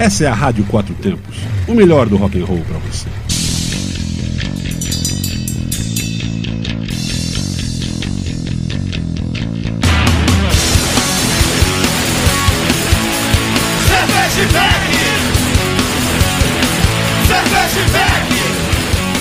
Essa é a Rádio Quatro Tempos, o melhor do rock and roll para você.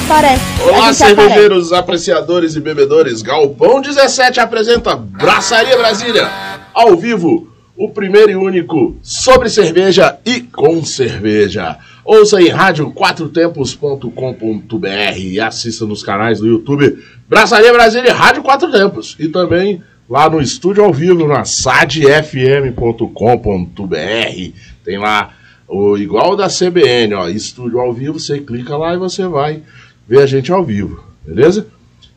Parece. Olá, cervejeiros, apreciadores e bebedores. Galpão 17 apresenta Braçaria Brasília, ao vivo, o primeiro e único sobre cerveja e com cerveja. Ouça em rádio4tempos.com.br e assista nos canais do YouTube Braçaria Brasília e Rádio Quatro Tempos. E também lá no estúdio ao vivo na sadfm.com.br. Tem lá o igual da CBN, ó, estúdio ao vivo, você clica lá e você vai ver a gente ao vivo, beleza?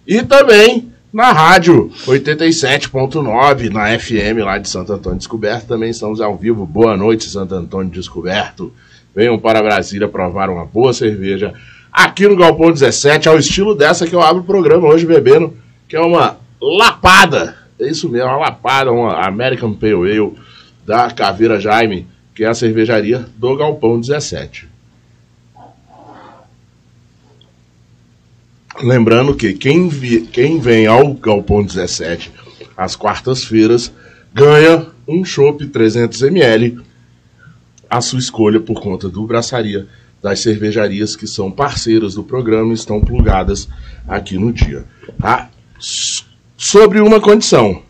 E também na rádio 87.9, na FM lá de Santo Antônio Descoberto, também estamos ao vivo. Boa noite, Santo Antônio Descoberto. Venham para Brasília provar uma boa cerveja aqui no Galpão 17, ao estilo dessa que eu abro o programa hoje bebendo, que é uma lapada. É isso mesmo, uma lapada, uma American Pale Ale da Caveira Jaime, que é a cervejaria do Galpão 17. Lembrando que quem, vi, quem vem ao Galpão 17 às quartas-feiras ganha um chopp 300ml à sua escolha por conta do Braçaria das cervejarias que são parceiras do programa e estão plugadas aqui no dia. Tá? Sobre uma condição,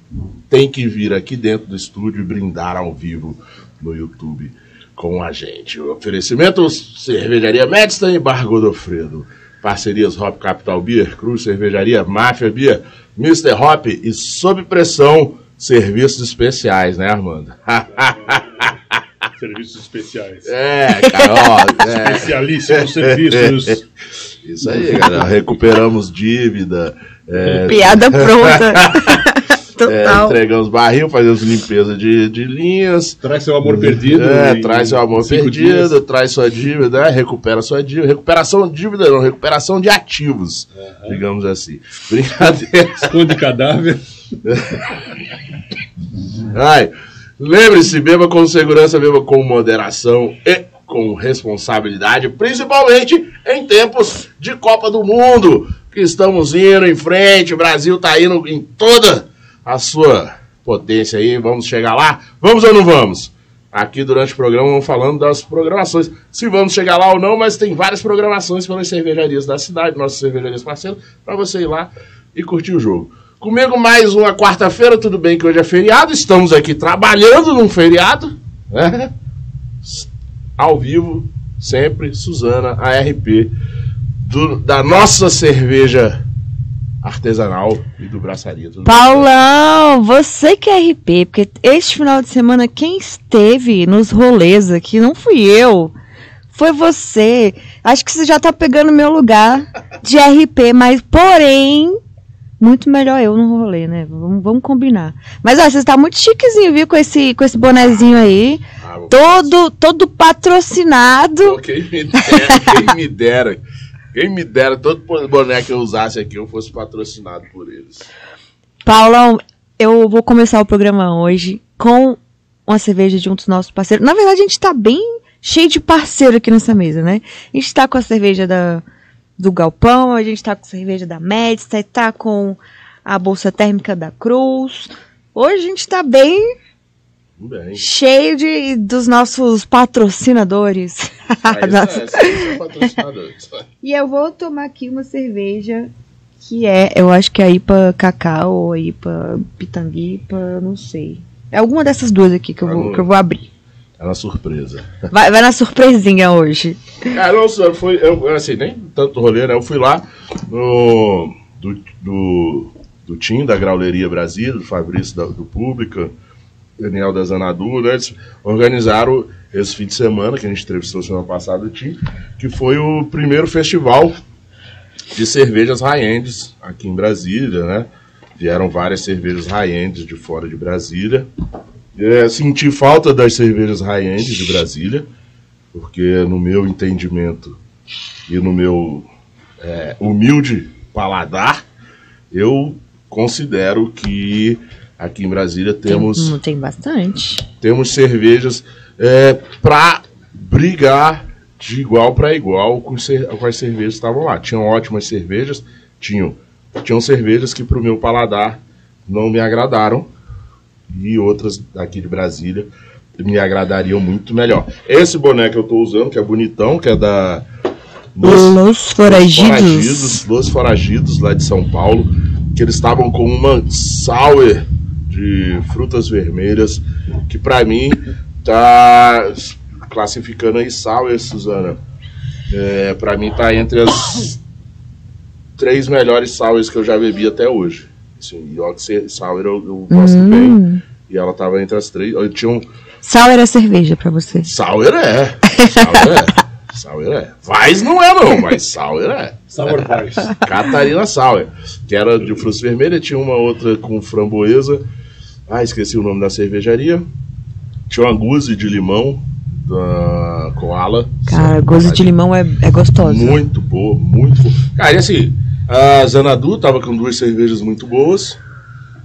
tem que vir aqui dentro do estúdio e brindar ao vivo no YouTube com a gente. O oferecimento Cervejaria Medstein e Bar Godofredo. Parcerias Hop Capital Beer, Cruz Cervejaria, Máfia Beer, Mr. Hop e Sob Pressão, serviços especiais, né, Armando? serviços especiais. É, cara, ó, é. Especialíssimos serviços. Isso aí, cara. Recuperamos dívida. É, Piada pronta. É, entregamos barril, fazemos limpeza de, de linhas. Traz seu amor perdido. É, traz seu amor perdido, dias. traz sua dívida, né, recupera sua dívida. Recuperação de dívida não, recuperação de ativos, uhum. digamos assim. Brincadeira. Esconde cadáver. Ai, lembre-se, beba com segurança, beba com moderação e com responsabilidade, principalmente em tempos de Copa do Mundo, que estamos indo em frente, o Brasil está indo em toda a sua potência aí. Vamos chegar lá? Vamos ou não vamos? Aqui durante o programa vamos falando das programações. Se vamos chegar lá ou não, mas tem várias programações pelas cervejarias da cidade, nossas cervejarias parceiras, para você ir lá e curtir o jogo. Comigo mais uma quarta-feira, tudo bem que hoje é feriado, estamos aqui trabalhando num feriado, né? Ao vivo, sempre, Suzana, ARP, do, da nossa cerveja artesanal e do braçaria. Paulão, você que é RP, porque este final de semana quem esteve nos rolês aqui não fui eu, foi você. Acho que você já tá pegando meu lugar de RP, mas porém muito melhor eu no rolê, né? Vamos, vamos combinar. Mas ó, você está muito chiquezinho, viu, com esse, com esse bonezinho aí. Ah, todo, todo patrocinado. quem me dera, quem me dera. Quem me dera todo boné que eu usasse aqui, eu fosse patrocinado por eles. Paulão, eu vou começar o programa hoje com uma cerveja de um dos nossos parceiros. Na verdade, a gente tá bem cheio de parceiro aqui nessa mesa, né? A gente tá com a cerveja da, do Galpão, a gente tá com a cerveja da Medsta, tá com a bolsa térmica da Cruz. Hoje a gente tá bem Bem. Cheio de, dos nossos patrocinadores. É, Nossa. É, patrocinadores. e eu vou tomar aqui uma cerveja que é, eu acho que é a IPA Cacau ou a IPA Pitanguipa, não sei. É alguma dessas duas aqui que eu, vou, que eu vou abrir. É uma surpresa. Vai, vai na surpresinha hoje. Cara, não, foi, eu, assim, nem tanto rolê, né? Eu fui lá no, do, do, do Tim, da Grauleria Brasil, do Fabrício da, do Pública, Daniel da Zanadu, né, eles organizaram esse fim de semana, que a gente entrevistou semana passada Tim, que foi o primeiro festival de cervejas high-ends aqui em Brasília, né? Vieram várias cervejas high-ends de fora de Brasília. É, senti falta das cervejas high-end de Brasília, porque no meu entendimento e no meu é, humilde paladar, eu considero que Aqui em Brasília temos. Tem, tem bastante. Temos cervejas é, para brigar de igual para igual com, cer- com as cervejas que estavam lá. Tinham ótimas cervejas, tinham, tinham cervejas que para o meu paladar não me agradaram e outras daqui de Brasília me agradariam muito melhor. Esse boné que eu tô usando, que é bonitão, que é da Los- Los Foragidos. Foragidos, Los Foragidos, lá de São Paulo, que eles estavam com uma sour de frutas vermelhas, que pra mim tá classificando aí sour, Suzana. É, pra mim tá entre as três melhores sours que eu já bebi até hoje. Assim, York Sour eu, eu gosto Hum. bem. E ela tava entre as três. Eu tinha um, Sal era cerveja pra você. Sour é. Sour é. Sour é. Vais não é não, mas Sour é. Sour Boys. Catarina Sour. Que era de frutas vermelhas, tinha uma outra com framboesa. Ah, esqueci o nome da cervejaria. Tinha uma guzi de limão da Koala. Cara, gosto de limão é, é gostosa. Muito boa, muito boa. Cara, e assim, a Zanadu tava com duas cervejas muito boas,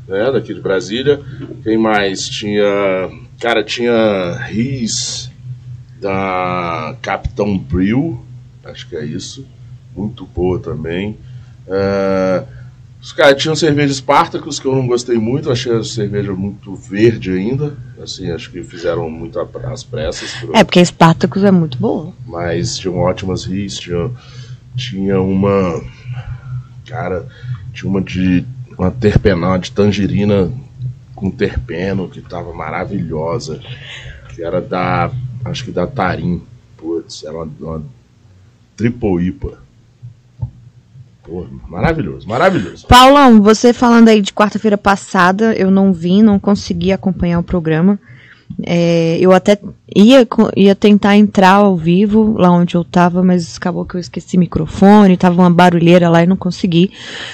né, daqui de Brasília. Quem mais? Tinha, cara, tinha Riz da Capitão Brill, acho que é isso, muito boa também. É, os caras tinham cerveja Spartacus, que eu não gostei muito, achei a cerveja muito verde ainda. Assim, acho que fizeram muito às pressas. pro- É, porque Spartacus é muito boa. mas tinham ótimas ris, tinha, tinha uma. Cara, tinha uma de. Uma terpenal de tangerina com terpeno que tava maravilhosa. Que era da. Acho que da Tarim. Putz, era uma, uma triple IPA. Pô, maravilhoso, maravilhoso. Paulão, você falando aí de quarta-feira passada, eu não vim, não consegui acompanhar o programa. É, eu até ia, ia tentar entrar ao vivo lá onde eu tava, mas acabou que eu esqueci microfone, tava uma barulheira lá e não consegui.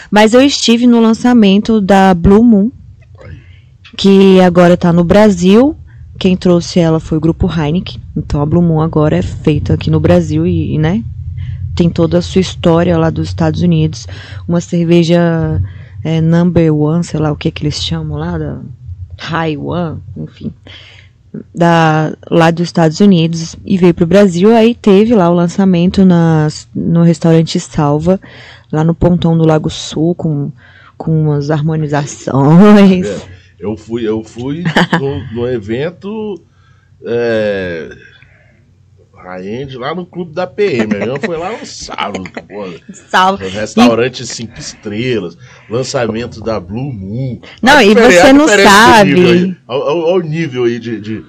Mas eu estive no lançamento da Blue Moon, que agora tá no Brasil. Quem trouxe ela foi o grupo Heineken. Então a Blue Moon agora é feita aqui no Brasil e, né? Tem toda a sua história lá dos Estados Unidos. Uma cerveja é, number one, sei lá o que que eles chamam lá, da High One, enfim. Da, lá dos Estados Unidos e veio pro Brasil. Aí teve lá o lançamento nas, no restaurante Salva, lá no pontão do Lago Sul, com, com umas harmonizações. É, eu fui, eu fui no, no evento é, high-end lá no clube da PM. Eu foi lá no sábado. Um Restaurante cinco estrelas, lançamento da Blue Moon. Não, A e você a não sabe. ao- ao nível aí de, de,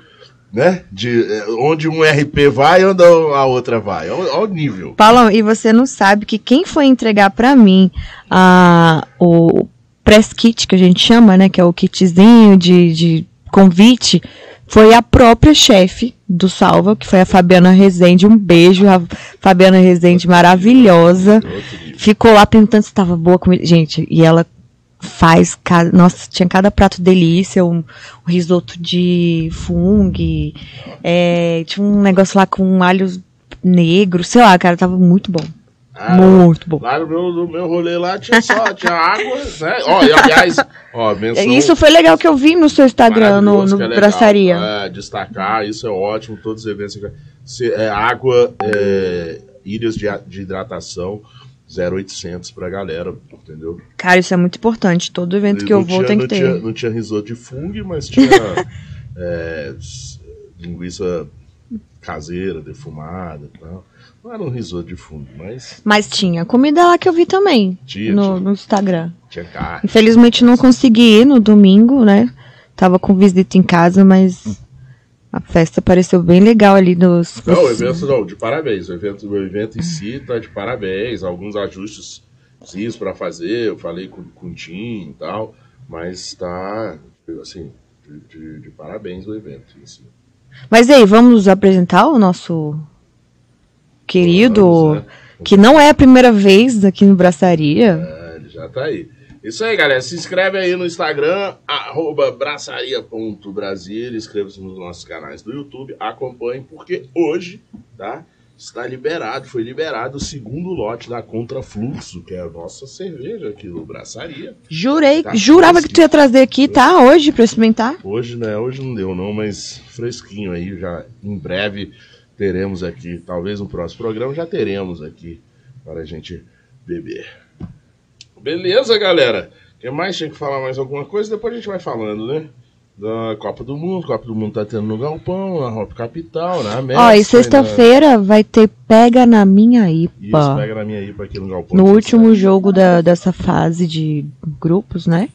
né? De é, onde um RP vai, onde a outra vai. Ao, ao nível. Paulão, e você não sabe que quem foi entregar pra mim a, o press kit, que a gente chama, né? Que é o kitzinho de, de convite, foi a própria chefe do Salva, que foi a Fabiana Rezende. Um beijo, a Fabiana Rezende maravilhosa. Ficou lá perguntando se estava boa comida. Gente, e ela faz. ca- Nossa, tinha cada prato delícia. Um, um risoto de fungo. é, tinha um negócio lá com alho negro. Sei lá, cara, tava muito bom. Ah, muito bom. Lá no meu, no meu rolê lá tinha só, tinha água, né? Ó, e aliás, ó, menção... Isso foi legal que eu vi no seu Instagram, no, no que é legal, Braçaria. é, destacar, isso é ótimo, todos os eventos. Se- é, água, é, ilhas de, de hidratação, 0800 pra galera, entendeu? Cara, isso é muito importante. Todo evento que Não eu vou tinha- tem que Tinha, ter. não tinha risoto de fungo, mas tinha é, linguiça caseira, defumada e tal. Não era um risoto de fungo, mas Mas tinha comida lá que eu vi também. Tinha, no, no Instagram. tinha carne. Infelizmente não consegui ir no domingo, né? Tava com visita em casa, mas a festa pareceu bem legal ali nos. Não, o evento não, de parabéns. O evento, o evento em si tá de parabéns. Alguns ajustes precisos para fazer. Eu falei com, com o Tim e tal. Mas tá, assim, de, de- de parabéns o evento em si. Mas aí, vamos apresentar o nosso querido, Vamos, né? que não é a primeira vez aqui no Braçaria. É, ele já tá aí. Isso aí, galera. Se inscreve aí no Instagram, arroba braçaria.brasil. Inscreva-se nos nossos canais do YouTube. Acompanhe, porque hoje, tá? Está liberado, foi liberado o segundo lote da Contrafluxo, que é a nossa cerveja aqui do Braçaria. Jurei, Tá jurava que tu ia trazer aqui, tá? Hoje pra experimentar. Hoje, né? Hoje não deu, não, mas fresquinho aí, já em breve teremos aqui, talvez no próximo programa já teremos aqui para a gente beber. Beleza, galera? Quem mais tinha que falar mais alguma coisa? Depois a gente vai falando, né? Da Copa do Mundo, Copa do Mundo tá tendo no Galpão, na Hop Capital, na América. Ó, e sexta-feira vai ter Pega na Minha Isso, IPA. pega na minha IPA aqui no Galpão. No último sucesso. jogo da, dessa fase de grupos, né?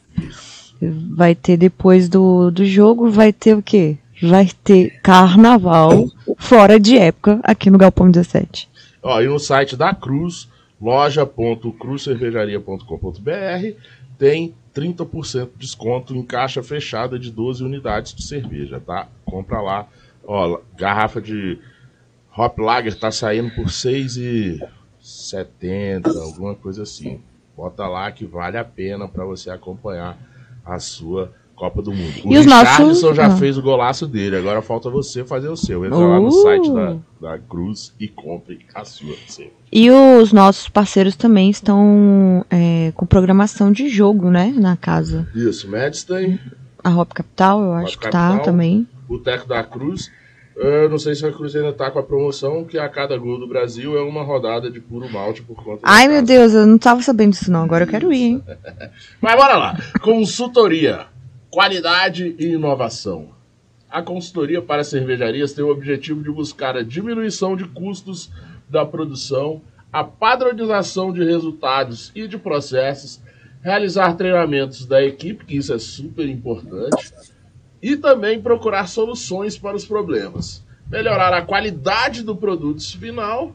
Vai ter depois do, do jogo, vai ter o quê? Vai ter carnaval fora de época aqui no Galpão 17. Ó, e no site da Cruz, loja.cruzcervejaria.com.br, tem 30% de desconto em caixa fechada de 12 unidades de cerveja, tá? Compra lá. Ó, garrafa de Hop Lager tá saindo por R$ 6,70, alguma coisa assim. Bota lá que vale a pena para você acompanhar a sua Copa do Mundo. O E Richardson nossos- já ah. fez o golaço dele, agora falta você fazer o seu. Entra lá no Uh! site da, da Cruz e compre a sua. E os nossos parceiros também estão é, com programação de jogo, né? Na casa. Isso, Medstein, A Hop Capital, eu acho Hop que tá Capital. também. Boteco da Cruz. Eu não sei se a Cruz ainda tá com a promoção, que a cada gol do Brasil é uma rodada de puro malte por conta Ai, meu casa. Deus, eu não tava sabendo disso não. Agora eu quero ir, hein? Mas bora lá. Consultoria, qualidade e inovação. A consultoria para cervejarias tem o objetivo de buscar a diminuição de custos da produção, a padronização de resultados e de processos, realizar treinamentos da equipe, que isso é super importante, e também procurar soluções para os problemas. Melhorar a qualidade do produto final,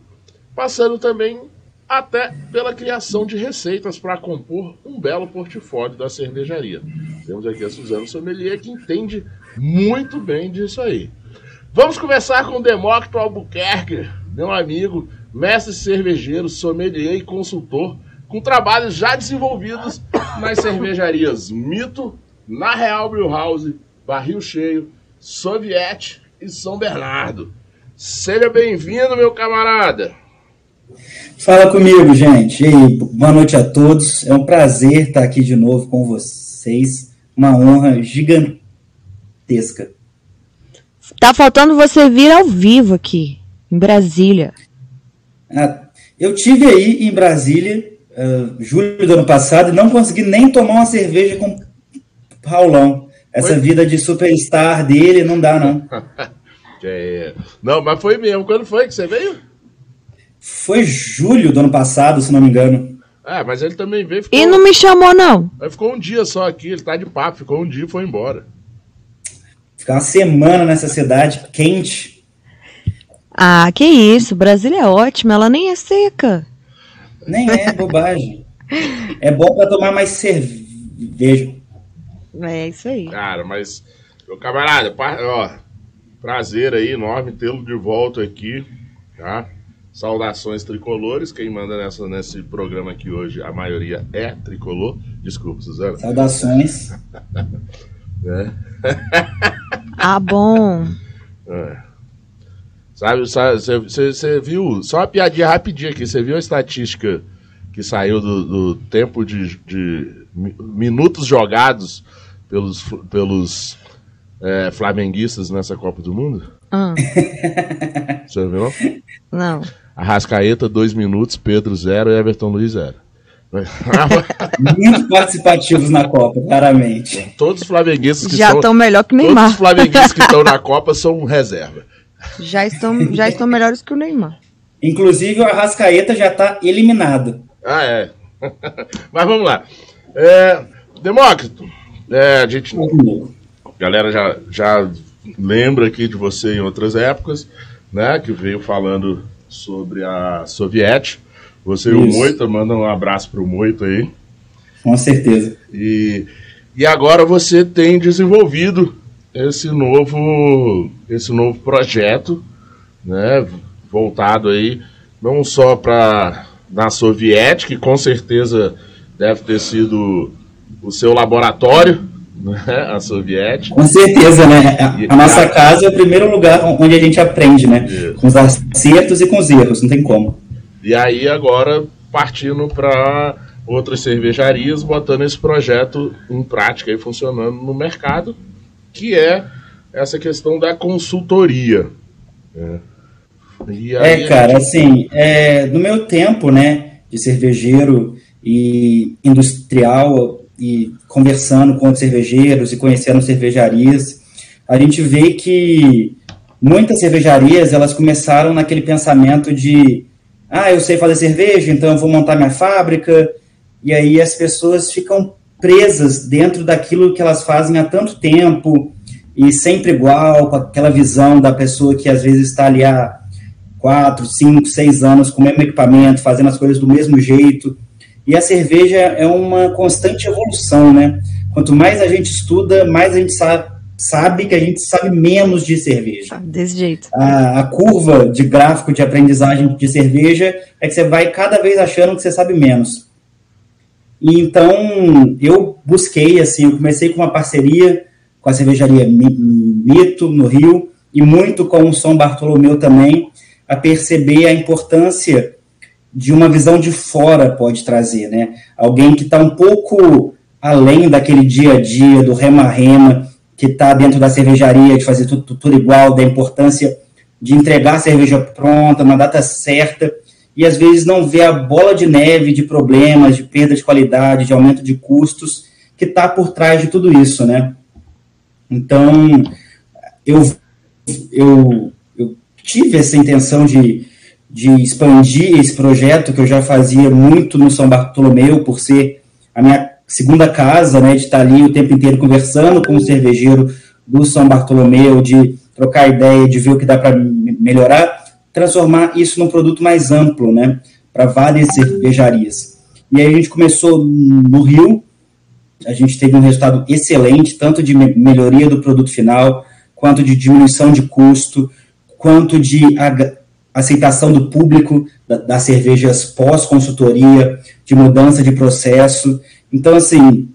passando também até pela criação de receitas para compor um belo portfólio da cervejaria. Temos aqui a Suzana Sommelier, que entende muito bem disso aí. Vamos começar com o Demócrito Albuquerque, meu amigo, mestre cervejeiro, sommelier e consultor, com trabalhos já desenvolvidos nas cervejarias Mito, Na Real Brewhouse, Barril Cheio, Soviete e São Bernardo. Seja bem-vindo, meu camarada. Fala comigo, gente. E aí, boa noite a todos. É um prazer estar aqui de novo com vocês. Uma honra gigantesca. Tá faltando você vir ao vivo aqui, em Brasília. Ah, eu tive aí em Brasília, ah, julho do ano passado, e não consegui nem tomar uma cerveja com Paulão. Essa Foi? vida de superstar dele não dá, não. É, Não, mas foi mesmo. Quando foi que você veio? Foi julho do ano passado, se não me engano. Ah, mas ele também veio. Ficou, E não me chamou, não. Ele ficou um dia só aqui. Ele tá de papo. Ficou um dia e foi embora. Ficar uma semana nessa cidade quente. Ah, que isso. Brasília é ótima, ela nem é seca. Nem é bobagem. É bom para tomar mais cerveja. É isso aí. Cara, mas, meu camarada, ó, prazer aí enorme tê-lo de volta aqui, tá? Saudações tricolores. Quem manda nessa, nesse programa aqui hoje, a maioria é tricolor. Desculpa, Suzana. Saudações. né? Ah, bom. É. Sabe, você viu, só uma piadinha rapidinha aqui, você viu a estatística que saiu do, do tempo de, de mi- minutos jogados pelos, pelos é, flamenguistas nessa Copa do Mundo? Ah, Você viu? não. Arrascaeta, 2 minutos, Pedro 0 e Everton Luiz 0. Muito participativos na Copa, claramente. todos os flamenguistas que Já estão melhor que o Todos os Neymar. flamenguistas que estão na Copa são reserva. Já estão, já estão melhores que o Neymar. Inclusive, o Arrascaeta já está eliminado. Ah, é. Mas vamos lá. É, Demócrito, é, a gente A galera já, já lembra aqui de você em outras épocas, né? Que veio falando sobre a Soviete. Você e o Isso. Moita, manda um abraço pro Moita aí. Com certeza. E, e agora você tem desenvolvido esse novo, esse novo projeto, né? Voltado aí não só para na Soviética, que com certeza deve ter sido o seu laboratório? A Soviética. Com certeza, né? A, a nossa casa é o primeiro lugar onde a gente aprende, né? Isso. Com os acertos e com os erros, não tem como. E aí agora partindo para outras cervejarias, botando esse projeto em prática e funcionando no mercado, que é essa questão da consultoria. né? É, cara, gente- assim, é, no meu tempo, né, de cervejeiro e industrial e conversando com cervejeiros e conhecendo cervejarias, a gente vê que muitas cervejarias, elas começaram naquele pensamento de ah, eu sei fazer cerveja, então eu vou montar minha fábrica, e aí as pessoas ficam presas dentro daquilo que elas fazem há tanto tempo, e sempre igual, com aquela visão da pessoa que às vezes está ali há quatro, cinco, seis anos com o mesmo equipamento, fazendo as coisas do mesmo jeito. E a cerveja é uma constante evolução, né? Quanto mais a gente estuda, mais a gente sabe, sabe que a gente sabe menos de cerveja. Desse jeito. A, a curva de gráfico de aprendizagem de cerveja é que você vai cada vez achando que você sabe menos. E então, eu busquei, assim, eu comecei com uma parceria com a cervejaria Mi- Mito, no Rio, e muito com o São Bartolomeu também, a perceber a importância de uma visão de fora pode trazer, né? Alguém que está um pouco além daquele dia a dia, do rema-rema, que está dentro da cervejaria, de fazer tudo, tudo igual, da importância de entregar a cerveja pronta, na data certa, e às vezes não vê a bola de neve de problemas, de perda de qualidade, de aumento de custos, que está por trás de tudo isso, né? Então, eu, eu, eu tive essa intenção de, de expandir esse projeto que eu já fazia muito no São Bartolomeu, por ser a minha segunda casa, né, de estar ali o tempo inteiro conversando com o cervejeiro do São Bartolomeu, de trocar ideia, de ver o que dá para melhorar, transformar isso num produto mais amplo, né, para várias cervejarias. E aí a gente começou no Rio, a gente teve um resultado excelente, tanto de me- melhoria do produto final, quanto de diminuição de custo, quanto de aceitação do público da- das cervejas pós-consultoria, de mudança de processo. Então, assim,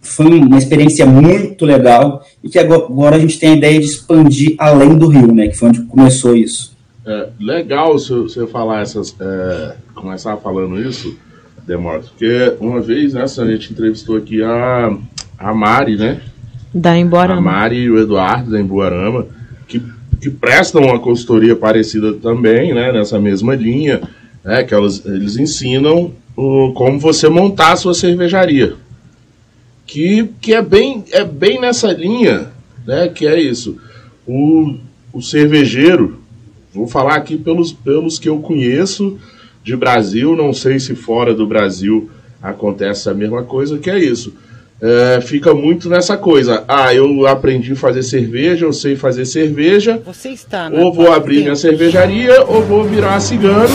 foi uma experiência muito legal e que agora a gente tem a ideia de expandir além do Rio, né? Que foi onde começou isso. É, legal você você falar essas. É, começar falando isso, Demorto, porque uma vez né, a gente entrevistou aqui a, a Mari, né? Dá embora. A Mari e o Eduardo da Embuarama, que, que prestam uma consultoria parecida também, né? Nessa mesma linha, né? Que elas, eles ensinam o, como você montar a sua cervejaria. Que, que é, bem, é bem nessa linha, né? Que é isso. O, o cervejeiro, vou falar aqui pelos, pelos que eu conheço de Brasil, não sei se fora do Brasil acontece a mesma coisa, que é isso. É, fica muito nessa coisa. Ah, eu aprendi a fazer cerveja, eu sei fazer cerveja, Você está ou vou abrir minha cervejaria, ou vou virar cigano.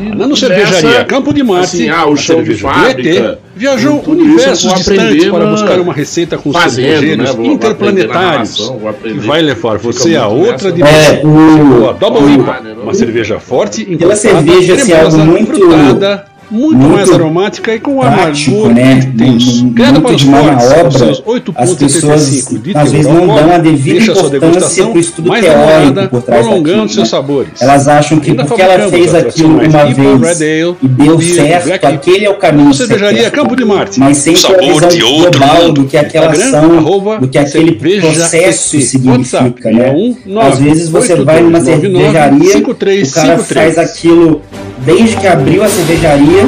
E Nano Cervejaria, nessa, Campo de Marte, assim, ah, o a chão de fábrica, ET, viajou universos distantes para buscar uma receita com fazendo, cervejeiros né? Vou- vou aprender interplanetários vou aprender. que vai levar você a outra nessa. dimensão. É, o- Boa, Double IPA, uma cerveja forte, Pela encorpada, cerveja ser algo cremosa, muito- frutada, muito, muito mais aromática e com prático, amargor né? intenso. Muito Criada para os fortes, obra, seus 8,85 pessoas de às vezes não dão a devida importância degustação pro estudo mais teórico por trás prolongando daquilo, seus né? sabores. Elas acham que Ainda porque ela fez aquilo uma vez Ale, e deu certo, Black aquele é o caminho certo. Campo de Marte. Mas sempre a visão de outro global mundo. do que aquela ação, arroba do que aquele processo significa, WhatsApp, né? 61 Às vezes você vai numa 8299 cervejaria, o 5353. cara faz aquilo desde que abriu a cervejaria,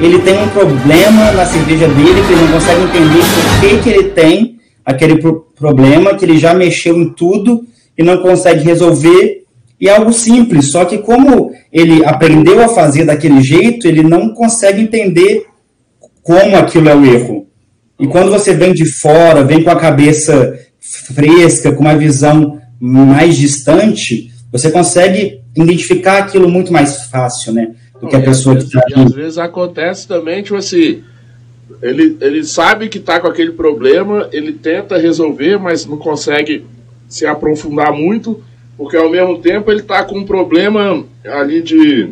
ele tem um problema na cerveja dele que ele não consegue entender por que, que ele tem aquele pro- problema, que ele já mexeu em tudo e não consegue resolver. E é algo simples, só que como ele aprendeu a fazer daquele jeito, ele não consegue entender como aquilo é o erro. E quando você vem de fora, vem com a cabeça fresca, com uma visão mais distante, você consegue identificar aquilo muito mais fácil, né? Do que a pessoa às que vezes- está E às vezes acontece também, tipo assim, ele, ele sabe que tá com aquele problema, ele tenta resolver, mas não consegue se aprofundar muito, porque ao mesmo tempo ele tá com um problema ali de,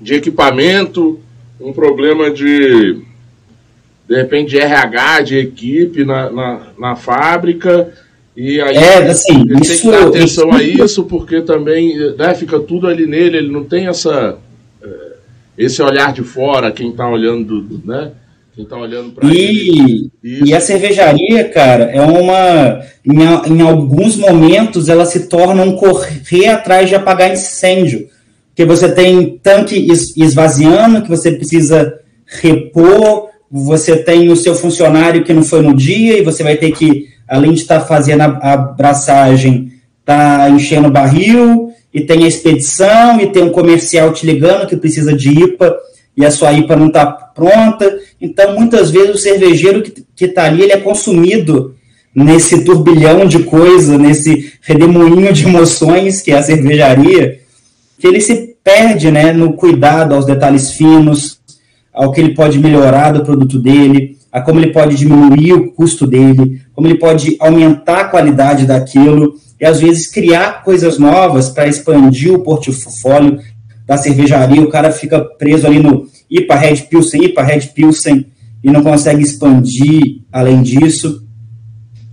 de equipamento, um problema de de repente de RH, de equipe na, na, na fábrica. E aí É, assim, ele tem que isso- dar atenção a isso- isso, porque também né, fica tudo ali nele, ele não tem essa esse olhar de fora, quem está olhando, do- do- né? Quem tá olhando para ele. E, e a cervejaria, cara, é uma. Em, em alguns momentos ela se torna um correr atrás de apagar incêndio. Porque você tem tanque es- esvaziando que você precisa repor, você tem o seu funcionário que não foi no dia e você vai ter que, além de estar fazendo a a abraçagem, tá enchendo o barril, e tem a expedição, e tem um comercial te ligando que precisa de IPA, e a sua IPA não está pronta. Então, muitas vezes, o cervejeiro que está ali, ele é consumido nesse turbilhão de coisa, nesse redemoinho de emoções que é a cervejaria, que ele se perde né, no cuidado aos detalhes finos, ao que ele pode melhorar do produto dele, a como ele pode diminuir o custo dele, como ele pode aumentar a qualidade daquilo, e às vezes criar coisas novas para expandir o portfólio da cervejaria. O cara fica preso ali no IPA Red Pilsen, IPA Red Pilsen, e não consegue expandir além disso.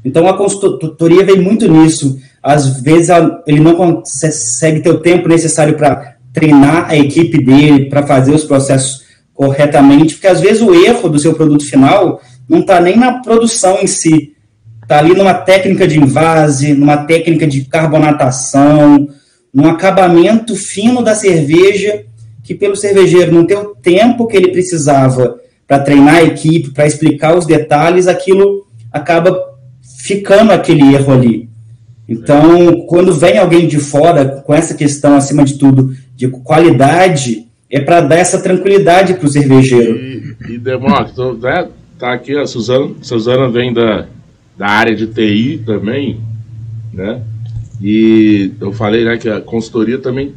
Então a consultoria vem muito nisso. Às vezes ele não consegue ter o tempo necessário para treinar a equipe dele, para fazer os processos corretamente, porque às vezes o erro do seu produto final não está nem na produção em si, está ali numa técnica de invase, numa técnica de carbonatação, num acabamento fino da cerveja, que pelo cervejeiro não ter o tempo que ele precisava para treinar a equipe, para explicar os detalhes, aquilo acaba ficando aquele erro ali. Então, quando vem alguém de fora com essa questão, acima de tudo, de qualidade, é para dar essa tranquilidade para o cervejeiro. E, e Demócrito, né, tá aqui a Suzana, Suzana vem da, da área de TI também, né? E eu falei né, que a consultoria também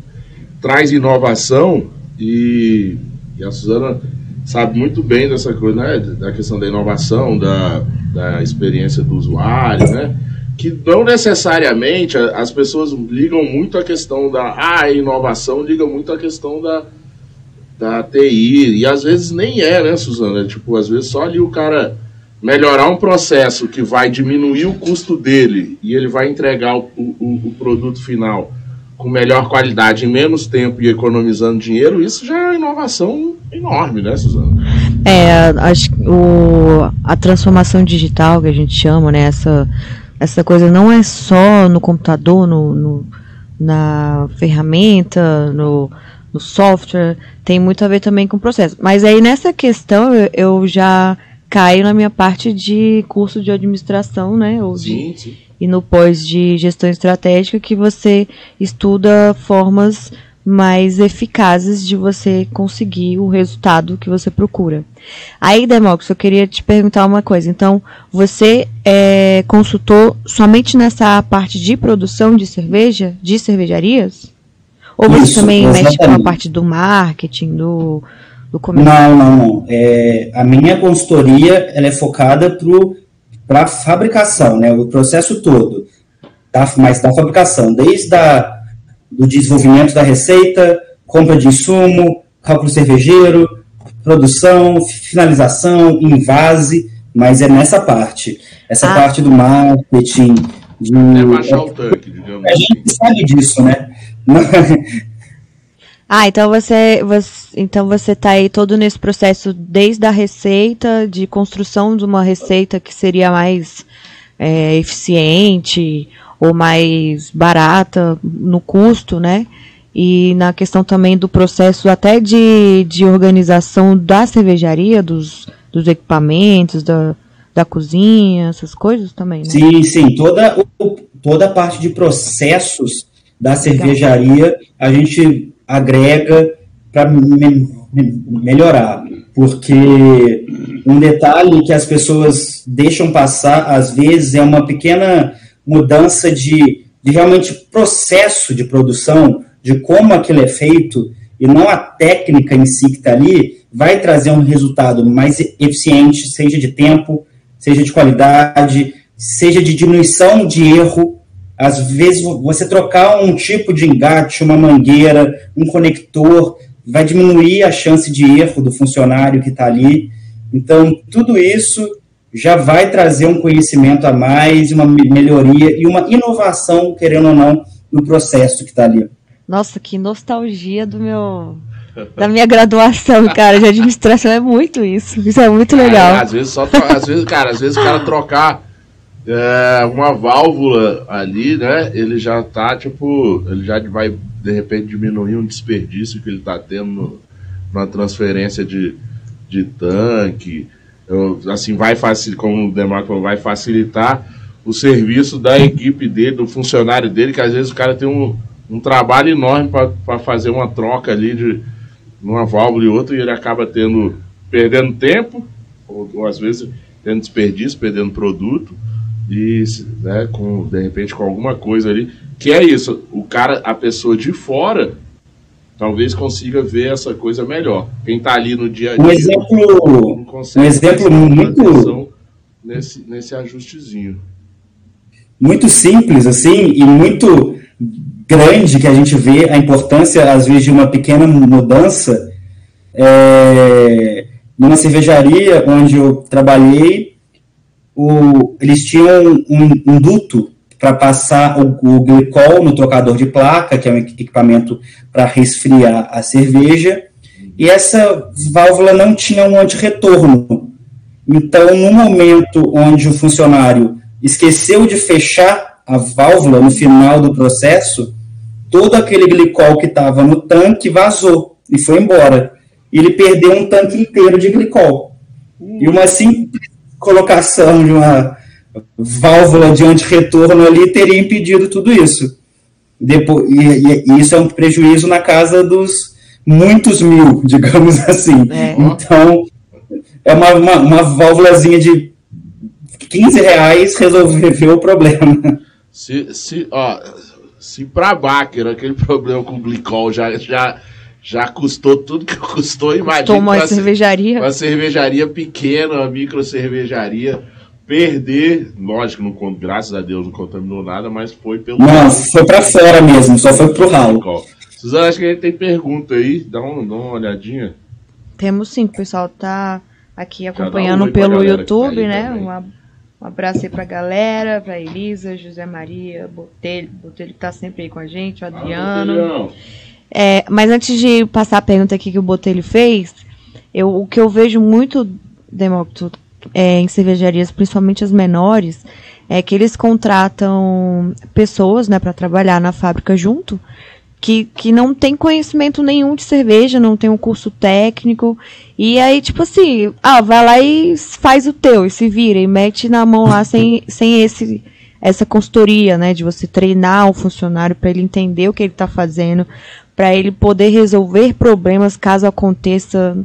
traz inovação e, e a Suzana sabe muito bem dessa coisa, né? Da questão da inovação, da, da experiência do usuário, né? Que não necessariamente as pessoas ligam muito a questão da ah, inovação, ligam muito a questão da, da TI. E às vezes nem é, né, Suzana? Tipo, às vezes só ali o cara melhorar um processo que vai diminuir o custo dele e ele vai entregar o, o, o produto final com melhor qualidade em menos tempo e economizando dinheiro, isso já é inovação enorme, né, Suzana? É, acho o, a transformação digital que a gente chama, né? Essa, essa coisa não é só no computador, no, no- na ferramenta, no, no software, tem muito a ver também com o processo. Mas aí nessa questão eu, eu já caio na minha parte de curso de administração, né? Ou de, Sim, sim. e no pós de gestão estratégica que você estuda formas mais eficazes de você conseguir o resultado que você procura. Aí, Demox, eu queria te perguntar uma coisa. Então, você é consultor somente nessa parte de produção de cerveja, de cervejarias? Ou você Isso, também mexe com a exatamente. parte do marketing, do, do? Não, não, não. É, a minha consultoria ela é focada para a fabricação, né? O processo todo. Tá? Mas da fabricação, desde a, do desenvolvimento da receita, compra de insumo, cálculo cervejeiro, produção, finalização, invase, mas é nessa parte. Essa Ah. parte do marketing, de, É baixar o tanque, digamos a assim. gente sabe disso, né? Ah, então você, você, então você tá aí todo nesse processo desde a receita, de construção de uma receita que seria mais é, eficiente ou mais barata no custo, né? E na questão também do processo até de, de organização da cervejaria, dos, dos equipamentos, da, da cozinha, essas coisas também, né? Sim, sim. Toda, toda a parte de processos da cervejaria a gente agrega para melhorar. Porque um detalhe que as pessoas deixam passar, às vezes, é uma pequena mudança de, de realmente processo de produção, de como aquilo é feito, e não a técnica em si que está ali, vai trazer um resultado mais eficiente, seja de tempo, seja de qualidade, seja de diminuição de erro. Às vezes, você trocar um tipo de engate, uma mangueira, um conector, vai diminuir a chance de erro do funcionário que está ali. Então, tudo isso já vai trazer um conhecimento a mais, uma me- melhoria e uma inovação, querendo ou não, no processo que está ali. Nossa, que nostalgia do meu da minha graduação, cara, de administração é muito isso. Isso é muito legal. É, às vezes só às vezes, cara, às vezes o cara trocar é, uma válvula ali, né? Ele já tá, tipo, ele já vai de repente diminuir um desperdício que ele tá tendo na transferência de, de tanque. Eu, assim, vai facilitar, como o Demarco falou, vai facilitar o serviço da equipe dele, do funcionário dele, que às vezes o cara tem um, um trabalho enorme para fazer uma troca ali de uma válvula e outra e ele acaba tendo perdendo tempo ou, ou às vezes tendo desperdício, perdendo produto e né, com de repente com alguma coisa ali que é isso, o cara, a pessoa de fora talvez consiga ver essa coisa melhor. Quem tá ali no dia a dia Um exemplo, um exemplo muito- nesse nesse ajustezinho. muito simples, assim, e muito grande que a gente vê a importância, às vezes, de uma pequena mudança. É, numa cervejaria onde eu trabalhei, o, eles tinham um, um duto para passar o, o glicol no trocador de placa, que é um equipamento para resfriar a cerveja, e essa válvula não tinha um antirretorno. Então, no momento onde o funcionário esqueceu de fechar a válvula no final do processo, todo aquele glicol que estava no tanque vazou e foi embora. E ele perdeu um tanque inteiro de glicol. E uma simples colocação de uma válvula de antirretorno ali teria impedido tudo isso. Depois, e, e- e isso é um prejuízo na casa dos muitos mil, digamos assim. É. Então, é uma, uma, uma válvulazinha de 15 reais resolveu o problema. Se, se, ó, se pra Baker aquele problema com o glicol já, já, já custou tudo que custou, imagina Toma uma, a cervejaria. uma cervejaria pequena, uma micro cervejaria, perder, lógico, não, graças a Deus não contaminou nada, mas foi pelo Não, foi pra fora mesmo, só foi pro ralo. Suzana, acho que a gente tem pergunta aí, dá, um, dá uma olhadinha. Temos sim, o pessoal tá aqui um acompanhando pra pelo tá YouTube, aí né? também. Um, ab- um abraço aí pra galera, pra Elisa, José Maria, Botelho, Botelho que tá sempre aí com a gente, o Adriano. Adriano. É, mas antes de passar a pergunta aqui que o Botelho fez, eu, o que eu vejo muito, Demócrito, é, em cervejarias, principalmente as menores, é que eles contratam pessoas né, para trabalhar na fábrica junto, que, que não tem conhecimento nenhum de cerveja, não tem um curso técnico. E aí, tipo assim, ah, vai lá e faz o teu, e se vira, e mete na mão lá sem, sem esse essa consultoria, né, de você treinar o funcionário para ele entender o que ele está fazendo, para ele poder resolver problemas caso aconteça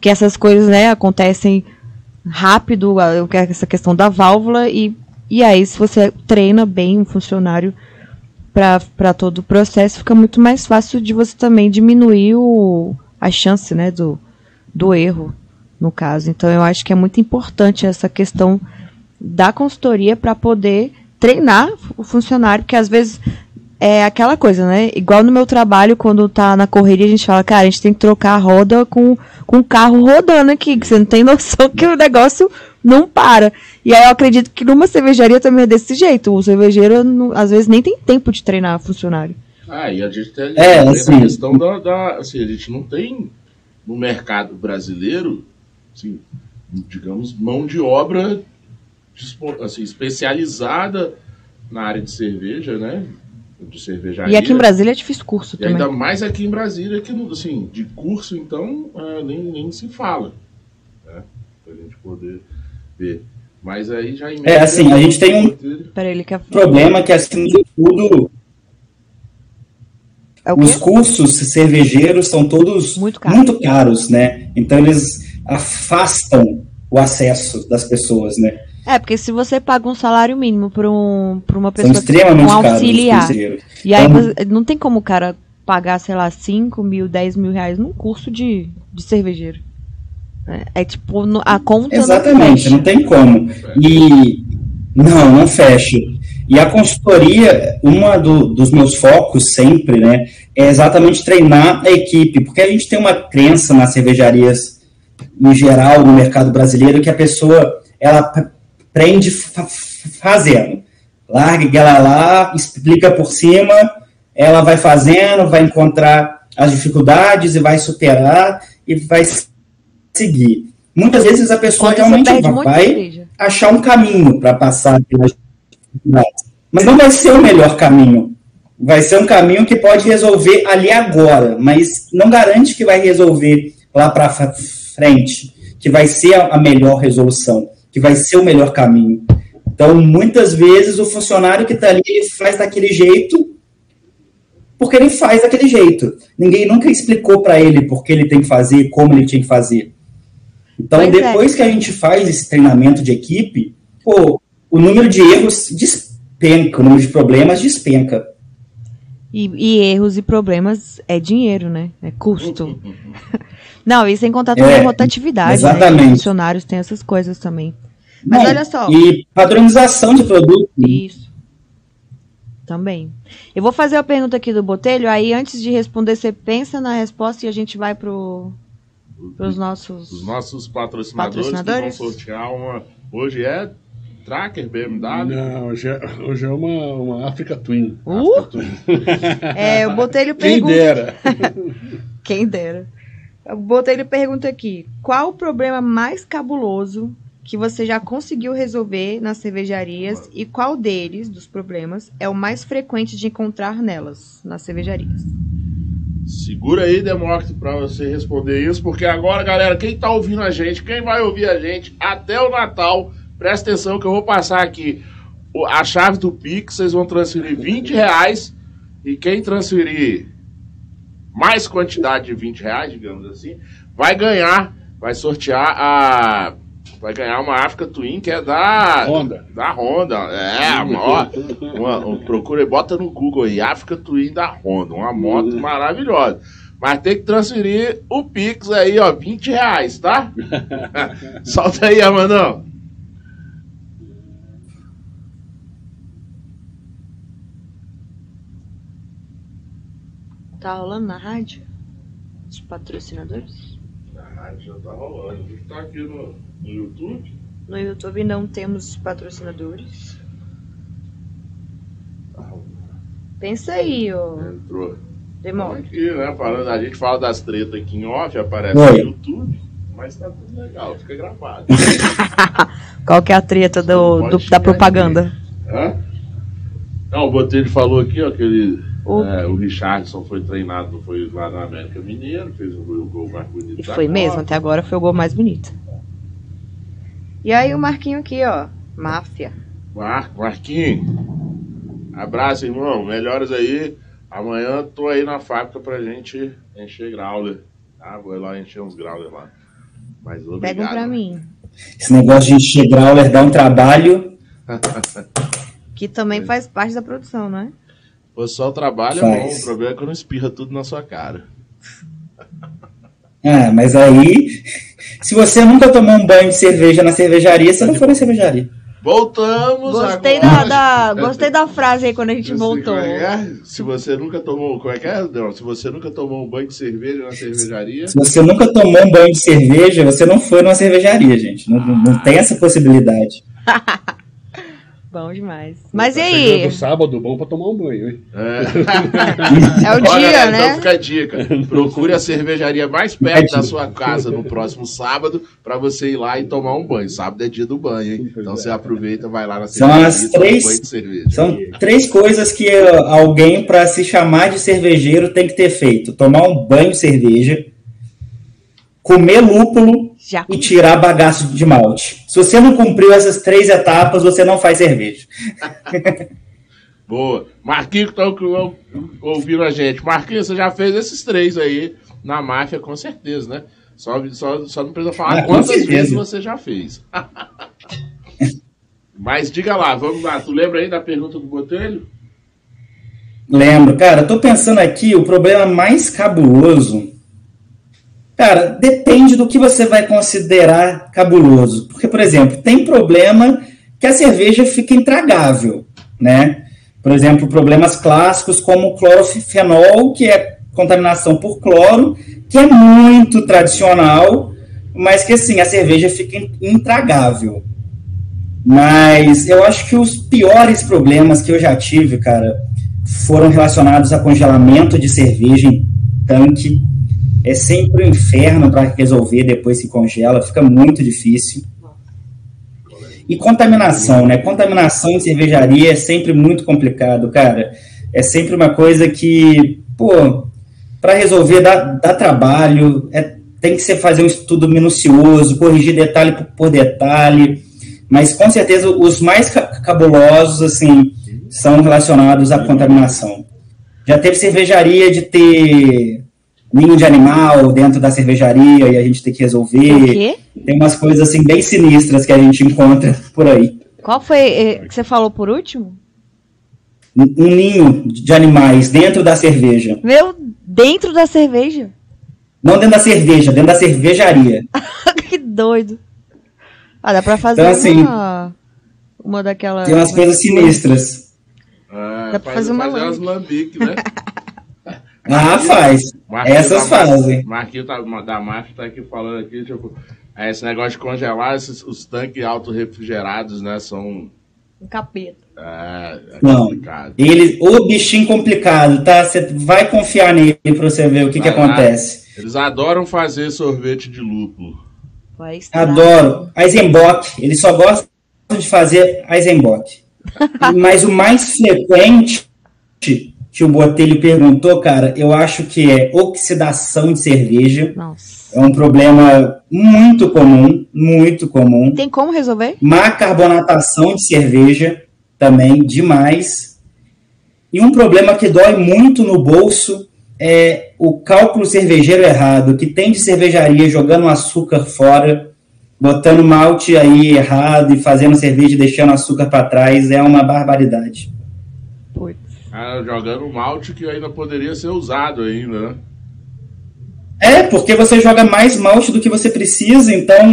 que essas coisas, né, acontecem rápido, é essa questão da válvula e e aí se você treina bem um funcionário para todo o processo, fica muito mais fácil de você também diminuir o, a chance, né, do, do erro, no caso. Então eu acho que é muito importante essa questão da consultoria para poder treinar o funcionário, porque às vezes é aquela coisa, né? Igual no meu trabalho, quando tá na correria, a gente fala, cara, a gente tem que trocar a roda com, com o carro rodando aqui, que você não tem noção que o negócio não para. E aí eu acredito que numa cervejaria também é desse jeito. O cervejeiro, não- às vezes, nem tem tempo de treinar funcionário. Ah, e a gente tem, É, tem assim- a questão da, da- Assim, a gente não tem no mercado brasileiro, assim, digamos, mão de obra assim, especializada na área de cerveja, né? De cervejaria. E aqui em Brasília é difícil curso E também. ainda mais aqui em Brasília, que assim, de curso, então, ah, nem, nem se fala. Né? Pra gente poder ver. Mas aí já É, assim, a gente tem um- Peraí, ele quer. problema que, acima de tudo, É os cursos cervejeiros são todos Muito caros. muito caros, né? Então eles afastam o acesso das pessoas, né? É, porque se você paga um salário mínimo para um, pra uma pessoa, extremamente um caros auxiliar, cervejeiros. e aí Então- você- não tem como o cara pagar, sei lá, 5 mil, 10 mil reais num curso de, de cervejeiro. É, é tipo, no- a conta não Exatamente, fecha. não tem como. E não, não fecha. E a consultoria, uma do- dos meus focos sempre, né, é exatamente treinar a equipe, porque a gente tem uma crença nas cervejarias em geral no mercado brasileiro que a pessoa ela aprende fa- fazendo. Larga ela lá, explica por cima, ela vai fazendo, vai encontrar as dificuldades e vai superar e vai seguir. Muitas vezes a pessoa Quando realmente vai cerveja. achar um caminho para passar pelas dificuldades. Mas não vai ser o melhor caminho. Vai ser um caminho que pode resolver ali agora, mas não garante que vai resolver lá para frente, que vai ser a melhor resolução, que vai ser o melhor caminho. Então, muitas vezes, o funcionário que está ali ele faz daquele jeito porque ele faz daquele jeito. Ninguém nunca explicou para ele por que ele tem que fazer, como ele tinha que fazer. Então, Pois é. depois que a gente faz esse treinamento de equipe, pô, o número de erros despenca, o número de problemas despenca. E, e erros e problemas é dinheiro, né? É custo. Não, e sem contar também É, a rotatividade, né? exatamente. Os funcionários têm essas coisas também. Mas olha só. E padronização de produto. Isso. Também. Eu vou fazer a pergunta aqui do Botelho, aí antes de responder, você pensa na resposta e a gente vai pro, pros nossos. Os nossos patrocinadores, Patrocinadores? que vão sortear uma. Hoje é Tracker BMW. Não, hoje é, hoje é uma, uma Africa Twin. Uh! Africa Twin. É, o Botelho Quem pergunta. dera. Quem dera. O Botelho pergunta aqui: qual o problema mais cabuloso que você já conseguiu resolver nas cervejarias e qual deles, dos problemas, é o mais frequente de encontrar nelas, nas cervejarias? Segura aí, Demócrito, pra você responder isso, porque agora, galera, quem tá ouvindo a gente, quem vai ouvir a gente até o Natal, presta atenção que eu vou passar aqui a chave do Pix, vocês vão transferir 20 reais, e quem transferir mais quantidade de 20 reais, digamos assim, vai ganhar, vai sortear a. Vai ganhar uma Africa Twin que é da Honda. Da Honda. É, uma, um- procura e bota no Google aí, Africa Twin da Honda, uma moto maravilhosa. Mas tem que transferir o Pix aí, ó, 20 reais, tá? Solta aí, Amandão. Tá rolando na rádio? Os patrocinadores? Ah, já tá rolando. Tá aqui no, no YouTube. No YouTube não temos patrocinadores. Tá rolando. Pensa aí, ô Entrou. Demônio. Aqui, né? Falando, a gente fala das tretas aqui em off, aparece Oi. no YouTube, mas tá tudo legal, fica gravado. Qual que é a treta do, do- da propaganda? Hã? Não, o Botelho falou aqui, ó, que ele, O- é, o Richardson foi treinado, foi lá na América Mineiro, fez o gol, o gol mais bonito E foi Copa. mesmo, até agora foi o gol mais bonito. E aí o Marquinho aqui, ó. Máfia. Mar, Marquinhos, abraço, irmão, melhoras aí. Amanhã tô aí na fábrica pra gente encher grauler. Tá? Vou lá encher uns grauler lá. Mas obrigado. Pega um pra mim. Esse negócio de encher growler dá um trabalho. Que também faz parte da produção, não é? O é Faz. bom, o problema é quando espirra tudo na sua cara. Ah, mas aí, se você nunca tomou um banho de cerveja na cervejaria, você não foi na cervejaria. Voltamos Gostei agora. da, da- gostei da frase aí quando a gente voltou. como é que é? Se você nunca tomou. Como é que é? Não, se você nunca tomou um banho de cerveja na cervejaria. Se você nunca tomou um banho de cerveja, você não foi numa cervejaria, gente. Não, não- não tem essa possibilidade. Bom demais. Mas e Tá aí? chegando sábado bom pra tomar um banho, hein? É. É o Olha, dia, Então né? fica a dica. Procure a cervejaria mais perto da sua casa no próximo sábado pra você ir lá e tomar um banho. Sábado é dia do banho, hein? Então você aproveita, vai lá na São cervejaria as toma um três- banho de cerveja. São três coisas que eh, alguém, para se chamar de cervejeiro, tem que ter feito: tomar um banho de cerveja, comer lúpulo Já. e tirar bagaço de malte. Se você não cumpriu essas três etapas, você não faz cerveja. Boa. Marquinhos que tá ou- ouvindo a gente. Marquinhos, você já fez esses três aí na máfia, com certeza, né? Só, só, só não precisa falar Ah, quantas vezes você já fez. Mas diga lá, vamos lá. Tu lembra aí da pergunta do Botelho? Lembro, cara, eu tô pensando aqui, o problema mais cabuloso. Cara, depende do que você vai considerar cabuloso. Porque, por exemplo, tem problema que a cerveja fica intragável, né? Por exemplo, problemas clássicos como clorofenol, que é contaminação por cloro, que é muito tradicional, mas que assim, a cerveja fica in- intragável. Mas eu acho que os piores problemas que eu já tive, cara, foram relacionados a congelamento de cerveja em tanque. É sempre um inferno para resolver depois que congela, fica muito difícil. E contaminação, né? Contaminação em cervejaria é sempre muito complicado, cara. É sempre uma coisa que, pô, para resolver dá, dá trabalho, é, tem que ser fazer um estudo minucioso, corrigir detalhe por, por detalhe, mas com certeza os mais cabulosos, assim, são relacionados à contaminação. Já teve cervejaria de ter ninho de animal dentro da cervejaria e a gente tem que resolver. Tem umas coisas assim bem sinistras que a gente encontra por aí. Qual foi eh, que você falou por último? Um ninho de animais dentro da cerveja. Meu, dentro da cerveja? Não dentro da cerveja, dentro da cervejaria. que doido. Ah, dá pra fazer Então, assim, uma, uma daquelas. Tem umas coisas sinistras. É, Dá pra faz, fazer uma fazer umas lambiques, né? Ah, faz. Marquinhos Essas da- fazem. Marquinhos tá, da máfia tá aqui falando aqui, tipo, esse negócio de congelar esses, os tanques auto-refrigerados, né, são... Um capeta. É, é Não. complicado. Ele, o bichinho complicado, tá? Você vai confiar nele pra você ver o que, que Vai lá. acontece. Eles adoram fazer sorvete de lúpulo. Adoro. Eisenbock. Ele só gosta de fazer Eisenbock. Mas o mais frequente que o Botelho perguntou, cara, eu acho que é oxidação de cerveja. Nossa. É um problema muito comum, muito comum. Tem como resolver? Má carbonatação de cerveja, também, demais. E um problema que dói muito no bolso é o cálculo cervejeiro errado, que tem de cervejaria jogando açúcar fora, botando malte aí errado e fazendo cerveja e deixando açúcar para trás, é uma barbaridade. Jogando malte que ainda poderia ser usado ainda, né? É, porque você joga mais malte do que você precisa, então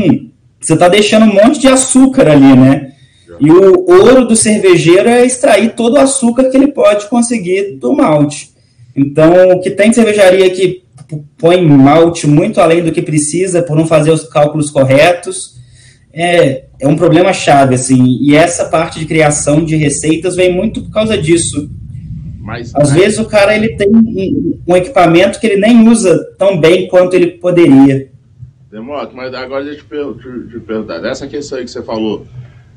você está deixando um monte de açúcar ali, né? E o ouro do cervejeiro é extrair todo o açúcar que ele pode conseguir do malte. Então, o que tem cervejaria que põe malte muito além do que precisa por não fazer os cálculos corretos, é, é um problema chave, assim. E essa parte de criação de receitas vem muito por causa disso. Mas, Às vezes o cara ele tem um, equipamento que ele nem usa tão bem quanto ele poderia. Demoto, mas agora deixa eu te, te- te perguntar. Dessa questão aí que você falou,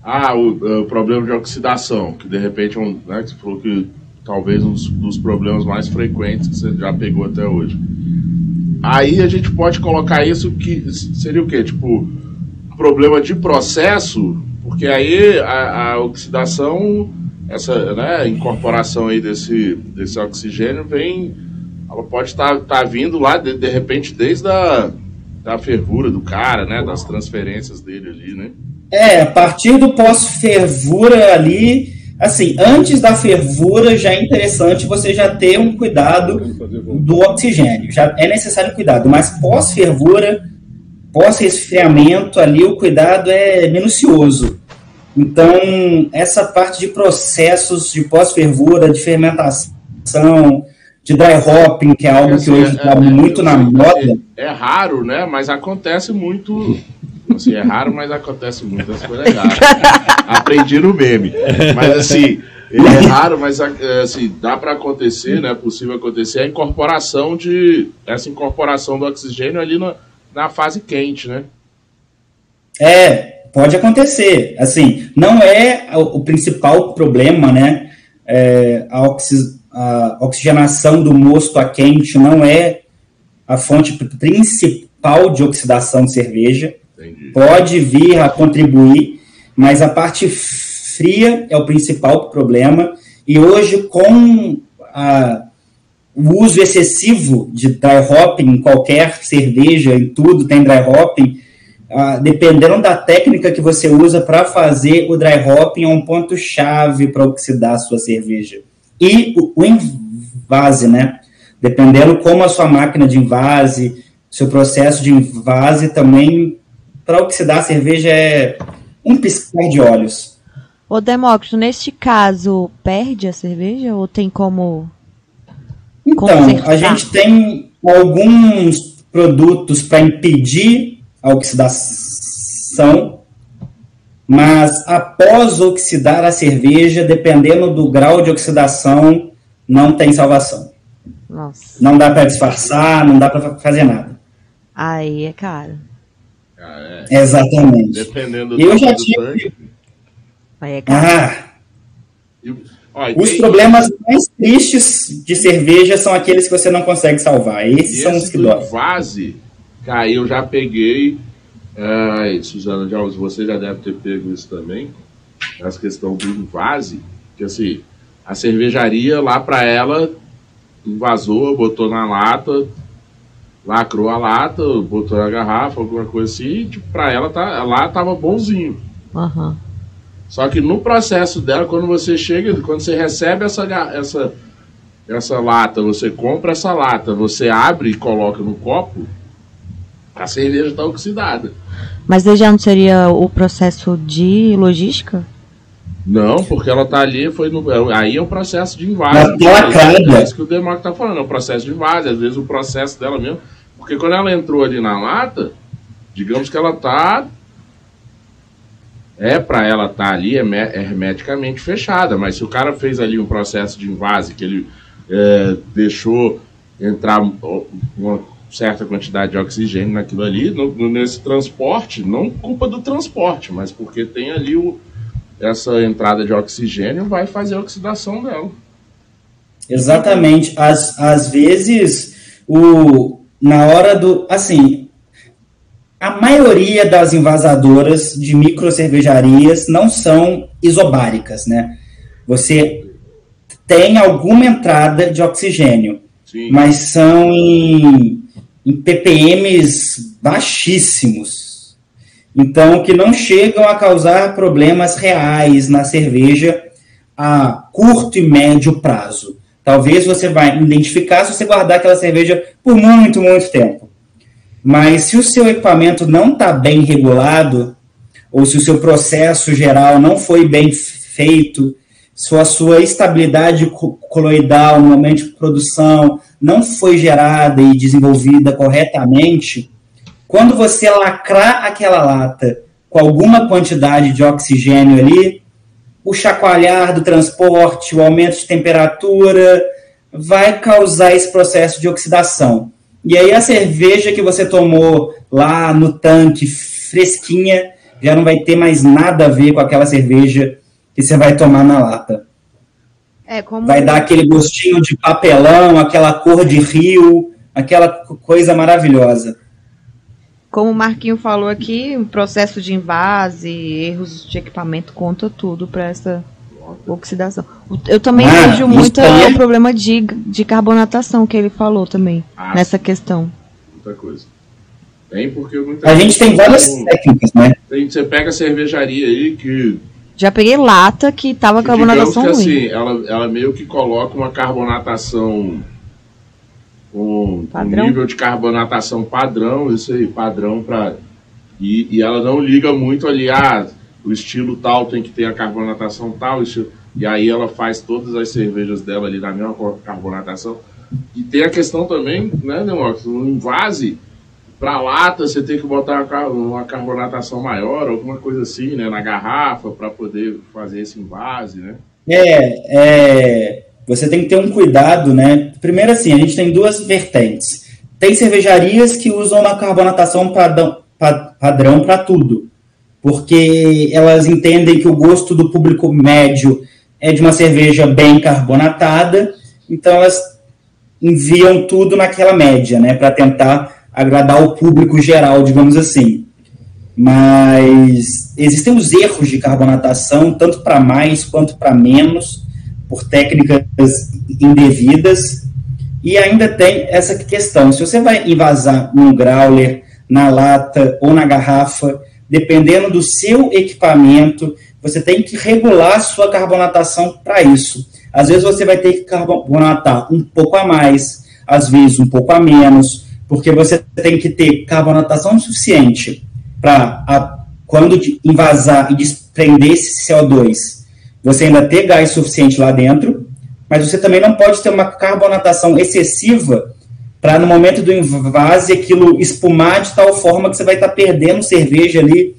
ah, o, o problema de oxidação, que de repente é um, né, que você falou que talvez um dos, dos problemas mais frequentes que você já pegou até hoje. Aí a gente pode colocar isso que seria o quê? Tipo, problema de processo, porque aí a, a oxidação, essa né, incorporação aí desse, desse oxigênio vem, ela pode estar tá, vindo lá de, de repente desde a da fervura do cara, né, das transferências dele ali, né? É, a partir do pós-fervura ali, assim, antes da fervura já é interessante você já ter um cuidado do oxigênio. Já é necessário cuidado, mas pós-fervura, pós-resfriamento ali, o cuidado é minucioso. Então, essa parte de processos de pós-fervura, de fermentação, de dry hopping, que é algo que hoje está muito na moda. É, é raro, né? Mas acontece muito. Assim, é raro, mas acontece muito. Essa foi legal. Aprendi no meme. Mas assim, ele é raro, mas é, assim, dá para acontecer, né? É possível acontecer a incorporação de. Essa incorporação do oxigênio ali na, na fase quente, né? É, pode acontecer. Assim, não é o, principal problema, né? É, a, oxi- a oxigenação do mosto a quente não é a fonte pr- principal de oxidação de cerveja. Entendi. Pode vir a contribuir, mas a parte fria é o principal problema. E hoje, com a- o uso excessivo de dry hopping em qualquer cerveja, em tudo tem dry hopping, ah, dependendo da técnica que você usa para fazer o dry hopping, é um ponto chave para oxidar a sua cerveja. E o, o invase, né? Dependendo como a sua máquina de invase, seu processo de invase também, para oxidar a cerveja é um piscar de olhos. Ô, Demócrito, neste caso, perde a cerveja ou tem como. Então, Consertar. a gente tem alguns produtos para impedir a oxidação, mas após oxidar a cerveja, dependendo do grau de oxidação, não tem salvação. Nossa. Não dá para disfarçar, não dá para fazer nada. Aí é caro. Ah, é. Exatamente. Dependendo do Eu já do tive- tanque. Aí é caro. Ah, os tem- problemas mais tristes de cerveja são aqueles que você não consegue salvar. Esses E são os esse que do dói. Vase, cara, eu já peguei. Ai, Suzana, já, você já deve ter pego isso também. Essa questão do invase. Que assim, a cervejaria lá pra ela invasou, botou na lata, lacrou a lata, botou na garrafa, alguma coisa assim, e, tipo, pra ela tá, lá tava bonzinho. Aham. Só que no processo dela, quando você chega, quando você recebe essa, essa, essa lata, você compra essa lata, você abre e coloca no copo, a cerveja está oxidada. Mas aí já não seria o processo de logística? Não, porque ela tá ali, foi no, aí é um processo de lacrada. É isso que o Demarco tá falando, é um processo de invase, às vezes o processo dela mesmo. Porque quando ela entrou ali na lata, digamos que ela tá. É para ela estar tá ali herme- hermeticamente fechada, mas se o cara fez ali um processo de invase, que ele é, deixou entrar um- uma certa quantidade de oxigênio naquilo ali, no- nesse transporte, não culpa do transporte, mas porque tem ali o, essa entrada de oxigênio, vai fazer a oxidação dela. Exatamente. Às, às vezes, o, na hora do. Assim, a maioria das invasadoras de micro cervejarias não são isobáricas, né? Você tem alguma entrada de oxigênio, Sim. mas são em, em ppms baixíssimos. Então, que não chegam a causar problemas reais na cerveja a curto e médio prazo. Talvez você vai identificar se você guardar aquela cerveja por muito, muito tempo. Mas se o seu equipamento não está bem regulado, ou se o seu processo geral não foi bem feito, se a sua estabilidade co- coloidal no momento de produção não foi gerada e desenvolvida corretamente, quando você lacrar aquela lata com alguma quantidade de oxigênio ali, o chacoalhar do transporte, o aumento de temperatura, vai causar esse processo de oxidação. E aí a cerveja que você tomou lá no tanque fresquinha já não vai ter mais nada a ver com aquela cerveja que você vai tomar na lata. É, como. Vai dar aquele gostinho de papelão, aquela cor de rio, aquela co- coisa maravilhosa. Como o Marquinho falou aqui, o processo de invase, erros de equipamento conta tudo para essa oxidação. Eu também Ah, vejo muito é- o problema de, de carbonatação que ele falou também, Ah. nessa questão. Muita coisa. Tem porque muita A gente tem várias técnicas, né? tem- Você pega a cervejaria aí que Já peguei lata que tava carbonatação que ruim. assim, ela, ela meio que coloca uma carbonatação um, um nível de carbonatação padrão, isso aí, padrão para e, e ela não liga muito ali, ah, o estilo tal tem que ter a carbonatação tal, estilo, e aí ela faz todas as cervejas dela ali na mesma carbonatação. E tem a questão também, né, Demox, no invase, para lata você tem que botar uma, car- uma carbonatação maior, alguma coisa assim, né, na garrafa, para poder fazer esse invase, né? É, é, você tem que ter um cuidado, né? Primeiro assim, a gente tem duas vertentes. Tem cervejarias que usam uma carbonatação padrão, pa- padrão para tudo, porque elas entendem que o gosto do público médio é de uma cerveja bem carbonatada, então elas enviam tudo naquela média, né, para tentar agradar o público geral, digamos assim. Mas existem os erros de carbonatação, tanto para mais quanto para menos, por técnicas indevidas. E ainda tem essa questão: se você vai invasar num growler, na lata ou na garrafa, dependendo do seu equipamento, você tem que regular a sua carbonatação para isso. Às vezes você vai ter que carbonatar um pouco a mais, às vezes um pouco a menos, porque você tem que ter carbonatação suficiente para quando invasar e desprender esse CO2, você ainda ter gás suficiente lá dentro, mas você também não pode ter uma carbonatação excessiva para no momento do invase aquilo espumar de tal forma que você vai estar perdendo cerveja ali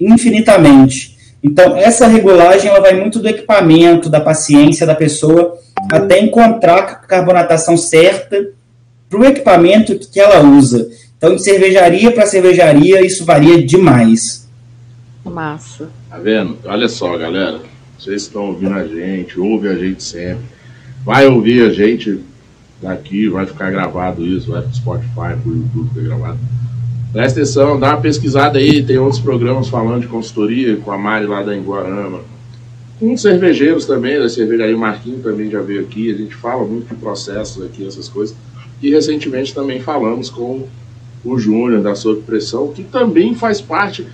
infinitamente. Então, essa regulagem ela vai muito do equipamento, da paciência da pessoa até encontrar a carbonatação certa para o equipamento que ela usa. Então, de cervejaria para cervejaria, isso varia demais. Massa. Tá vendo? Olha só, galera. Vocês estão ouvindo a gente, ouve a gente sempre. Vai ouvir a gente daqui, vai ficar gravado isso, vai pro Spotify, pro YouTube ficar gravado. Presta atenção, dá uma pesquisada aí, tem outros programas falando de consultoria com a Mari lá da Enguarama. Com cervejeiros também, da cervejaria Marquinho também já veio aqui, a gente fala muito de processos aqui, essas coisas. E recentemente também falamos com o Júnior da Sob Pressão, que também faz parte,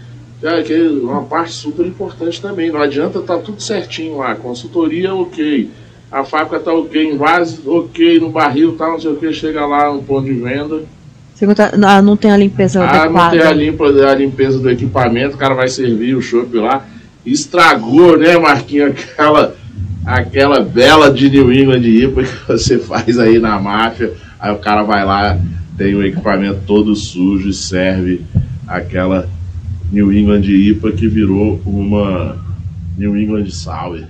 é, que é uma parte super importante também. Não adianta tá tudo certinho lá, consultoria ok, a fábrica tá ok, em vase ok, no barril tá, não sei o que, chega lá no ponto de venda. Você conta- ah, não tem a limpeza Ah, não adequada. tem a, limpa, a limpeza do equipamento, o cara vai servir o chopp lá. Estragou, né, Marquinhos, aquela, aquela bela de New England IPA que você faz aí na máfia. Aí o cara vai lá, tem o equipamento todo sujo e serve aquela New England IPA que virou uma New England Sour.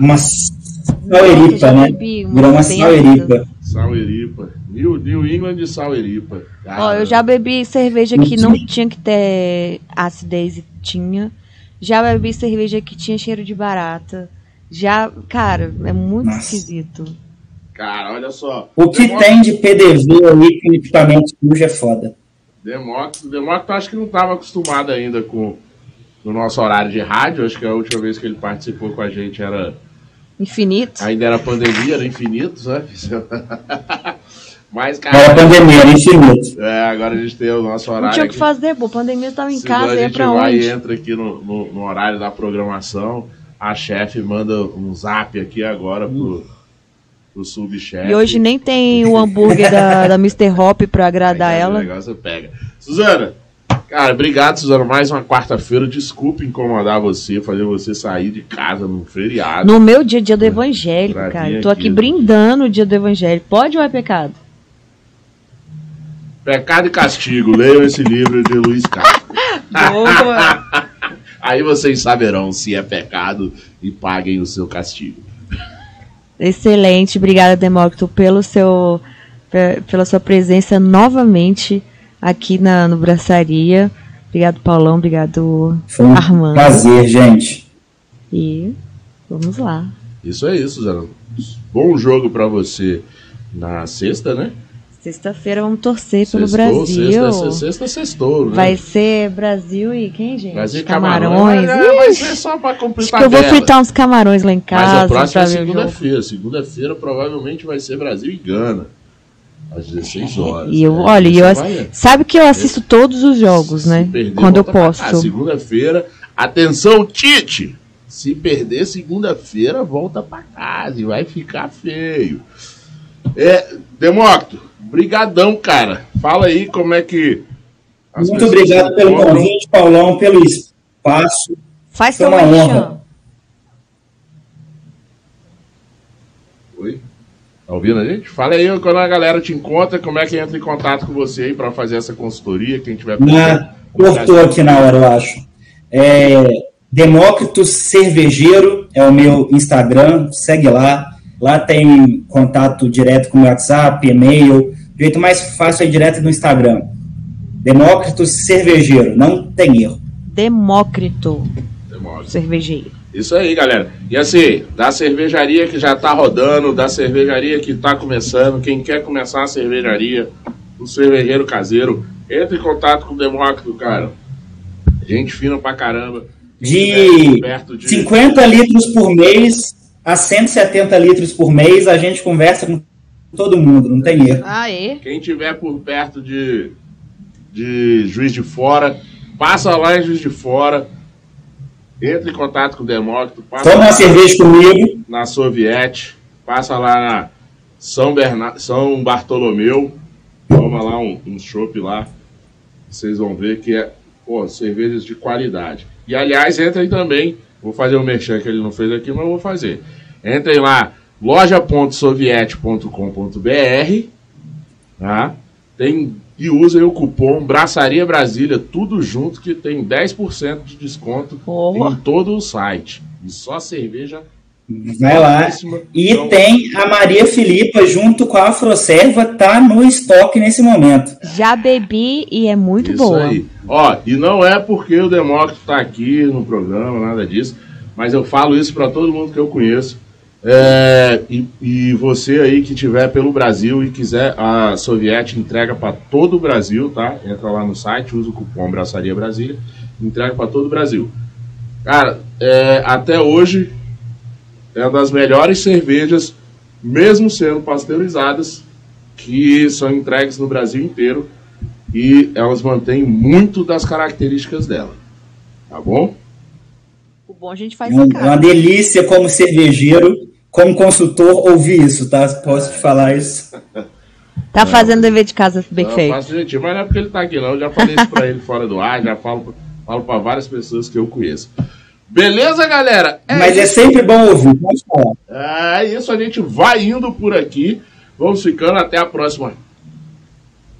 Uma saueripa, né? Virou uma saueripa. Souripa. New, New England Souripa. Ó, eu já bebi cerveja que não tinha que ter acidez e tinha. Já bebi cerveja que tinha cheiro de barata. Já, cara, é muito Nossa. esquisito. Cara, olha só. O que Demócrito- tem de PDV aí com equipamento sujo é foda. Demócrito, Demócrito acho que não estava acostumado ainda com o nosso horário de rádio. Acho que a última vez que ele participou com a gente era Infinito. ainda era pandemia, era infinitos, né? Mas, Não era cara, pandemia, era infinito. é, agora a gente tem o nosso Não horário. tinha o que fazer, pô. Pandemia tava em casa, a ia gente pra vai onde? e entra aqui no, no- no horário da programação. A chefe manda um zap aqui agora pro, pro subchefe. E hoje nem tem o hambúrguer da, da Mr. Hop pra agradar Aí, O ela. negócio pega. Suzana, cara, obrigado, Suzana. Mais uma quarta-feira. Desculpe incomodar você, fazer você sair de casa num feriado. No meu dia, dia do evangélico, Pra cara. tô aqui. aqui brindando o dia do evangelho. Pode ou é pecado? Pecado e Castigo. Leiam esse livro de Luiz Castro. Aí vocês saberão se é pecado e paguem o seu castigo. Excelente, obrigada Demócrito pelo seu pe- pela sua presença novamente aqui na no Braçaria. Obrigado Paulão, obrigado Foi um Armando. prazer, gente. e vamos lá. Isso é isso, Suzana. Bom jogo pra você na sexta, né? Sexta-feira vamos torcer pelo Sextou, Brasil. Sexta, sexta, sextou, né? Vai ser Brasil e quem, gente? Brasil e camarões. É, vai ser só pra cumprir acho que eu vou fritar uns camarões lá em Mas casa a próxima é segunda-feira. Segunda-feira provavelmente vai ser Brasil e Gana. Às 16 horas. E eu, né? olha, eu, sabe que eu assisto todos os jogos, se né? perder, Quando eu posso. cá. Segunda-feira, atenção, Tite! Se perder segunda-feira, volta pra casa e vai ficar feio. É, Demócrito, brigadão, cara. Fala aí como é que... as Muito obrigado pelo convite, Paulão, pelo espaço. Faz Foi seu uma merchan. honra. Oi? Tá ouvindo a gente? Fala aí quando a galera te encontra, como é que entra em contato com você aí pra fazer essa consultoria, quem tiver... Na, cortou aqui na hora, eu acho. É, Demócrito Cervejeiro é o meu Instagram, segue lá. Lá tem contato direto com o WhatsApp, e-mail. O jeito mais fácil é direto no Instagram. Demócrito Cervejeiro, não tem erro. Demócrito, Demócrito. cervejeiro. Isso aí, galera. E assim, da cervejaria que já tá rodando, da cervejaria que tá começando, quem quer começar a cervejaria, o cervejeiro caseiro, entre em contato com o Demócrito, cara. Gente fina pra caramba. De de 50 litros por mês a 170 litros por mês, a gente conversa com todo mundo, não tem erro. Aê. Quem tiver por perto de, de Juiz de Fora, passa lá em Juiz de Fora. Entre em contato com o Demócrito. Passa Toma uma cerveja comigo. na Soviete. Passa lá na São, Berna... São Bartolomeu. Toma lá um, um chopp lá. Vocês vão ver que é pô, cervejas de qualidade. E aliás, entrem também. Vou fazer o merchan que ele não fez aqui, mas eu vou fazer. Entrem lá, loja.soviete.com.br tá? Tem, e usem o cupom Braçaria Brasília, tudo junto, que tem 10% de desconto Porra. em todo o site. E só cerveja Vai lá. E Então- tem a Maria Filipa junto com a Afroserva, tá no estoque nesse momento. Já bebi e é muito Isso boa. aí. Ó, e não é porque o Demócrito tá aqui no programa, nada disso, mas eu falo isso para todo mundo que eu conheço. É, e, e você aí que tiver pelo Brasil e quiser, a Soviete entrega para todo o Brasil, tá? Entra lá no site, usa o cupom Braçaria Brasília, entrega para todo o Brasil. Cara, é, até hoje é uma das melhores cervejas, mesmo sendo pasteurizadas, que são entregues no Brasil inteiro e elas mantêm muito das características dela. Tá bom? O bom a gente faz É um- é uma delícia como cervejeiro, como consultor, ouvir isso, tá? Posso te falar isso. Tá fazendo dever de casa bem Eu feito. faço gentil, mas não é porque ele tá aqui, não. Eu já falei isso pra ele fora do ar, já falo, falo pra várias pessoas que eu conheço. Beleza, galera? É Mas é isso. sempre bom ouvir, pode falar. É isso, a gente vai indo por aqui. Vamos ficando até a próxima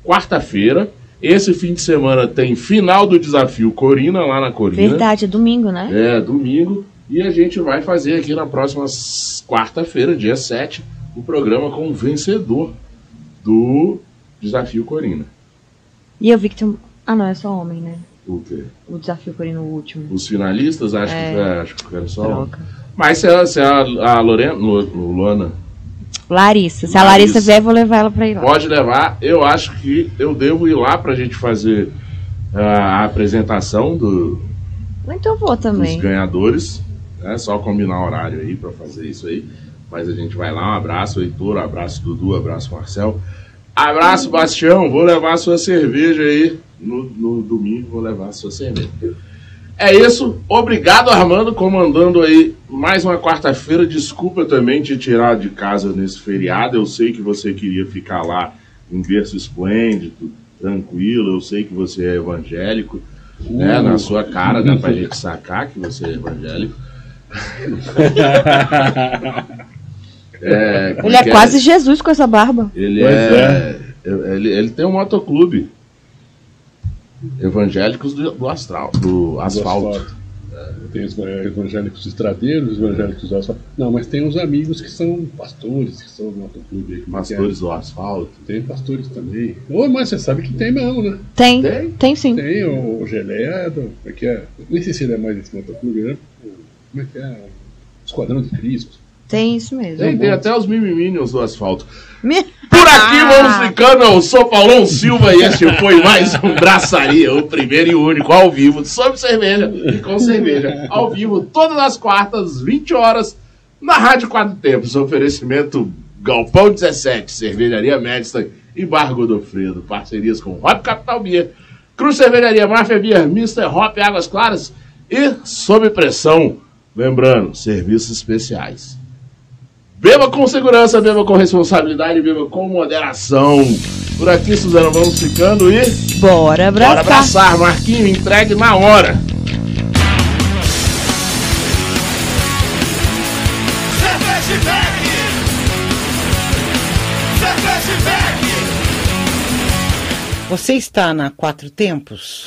quarta-feira. Esse fim de semana tem final do desafio Corina, lá na Corina. Verdade, é domingo, né? É, domingo. E a gente vai fazer aqui na próxima quarta-feira, dia 7, o programa com o vencedor do Desafio Corina. E eu vi que tem. Ah, não, é só homem, né? O quê? O desafio Corino, o último. Os finalistas, acho, É. que, acho que era só. Troca. Mas se a, se a, a Lorena, Lu- Lu- Luana Larissa. Se a Larissa. Vier, vou levar ela pra ir lá. pode levar, eu acho que eu devo ir lá pra gente fazer a apresentação do, Então eu vou dos também. ganhadores. É só combinar horário aí pra fazer isso aí. Mas a gente vai lá. Um abraço, Heitor. Abraço, Dudu. Abraço, Marcel. Abraço, Bastião. Vou levar a sua cerveja aí. No, no domingo vou levar a sua cerveja. É isso. Obrigado, Armando, comandando aí mais uma quarta-feira. Desculpa também te tirar de casa nesse feriado. Eu sei que você queria ficar lá em berço esplêndido, tranquilo. Eu sei que você é evangélico. Né, na sua cara, dá pra gente sacar que você é evangélico. É, Ele é que quase Jesus com essa barba. Ele Pois é, Ele, ele tem um motoclube. Evangélicos do, do astral, do asfalto. Tem os evangélicos estradeiros, os evangélicos do asfalto. Não, mas tem uns amigos que são pastores, que são do motoclube. aí, como é é? Pastores do asfalto. Tem pastores também. Ô, mas você sabe que tem mesmo, né? Tem, Tem? tem sim. Tem o Geleia, do, como é que é? Nem sei se ele é mais desse motoclube, né? Como é que é? Esquadrão de Cristo. Tem isso mesmo. Tem, tem até os Mimiminions do asfalto. Me- Por aqui vamos ficando. Eu sou Paulão Silva e este foi mais um Braçaria, o primeiro e único ao vivo, sobre cerveja e com cerveja. Ao vivo, todas as quartas, 20 horas, na Rádio Quatro Tempos. Oferecimento Galpão 17, Cervejaria Madison e Bar Godofredo. Parcerias com Hop Capital Beer, Cruz Cervejaria Máfia Beer, Mr. Hop Águas Claras e Sob Pressão. Lembrando, serviços especiais. Beba com segurança, beba com responsabilidade, beba com moderação. Por aqui, Suzana, vamos ficando e. Bora Bora abraçar. abraçar, Marquinho, entregue na hora. Você está na Quatro Tempos?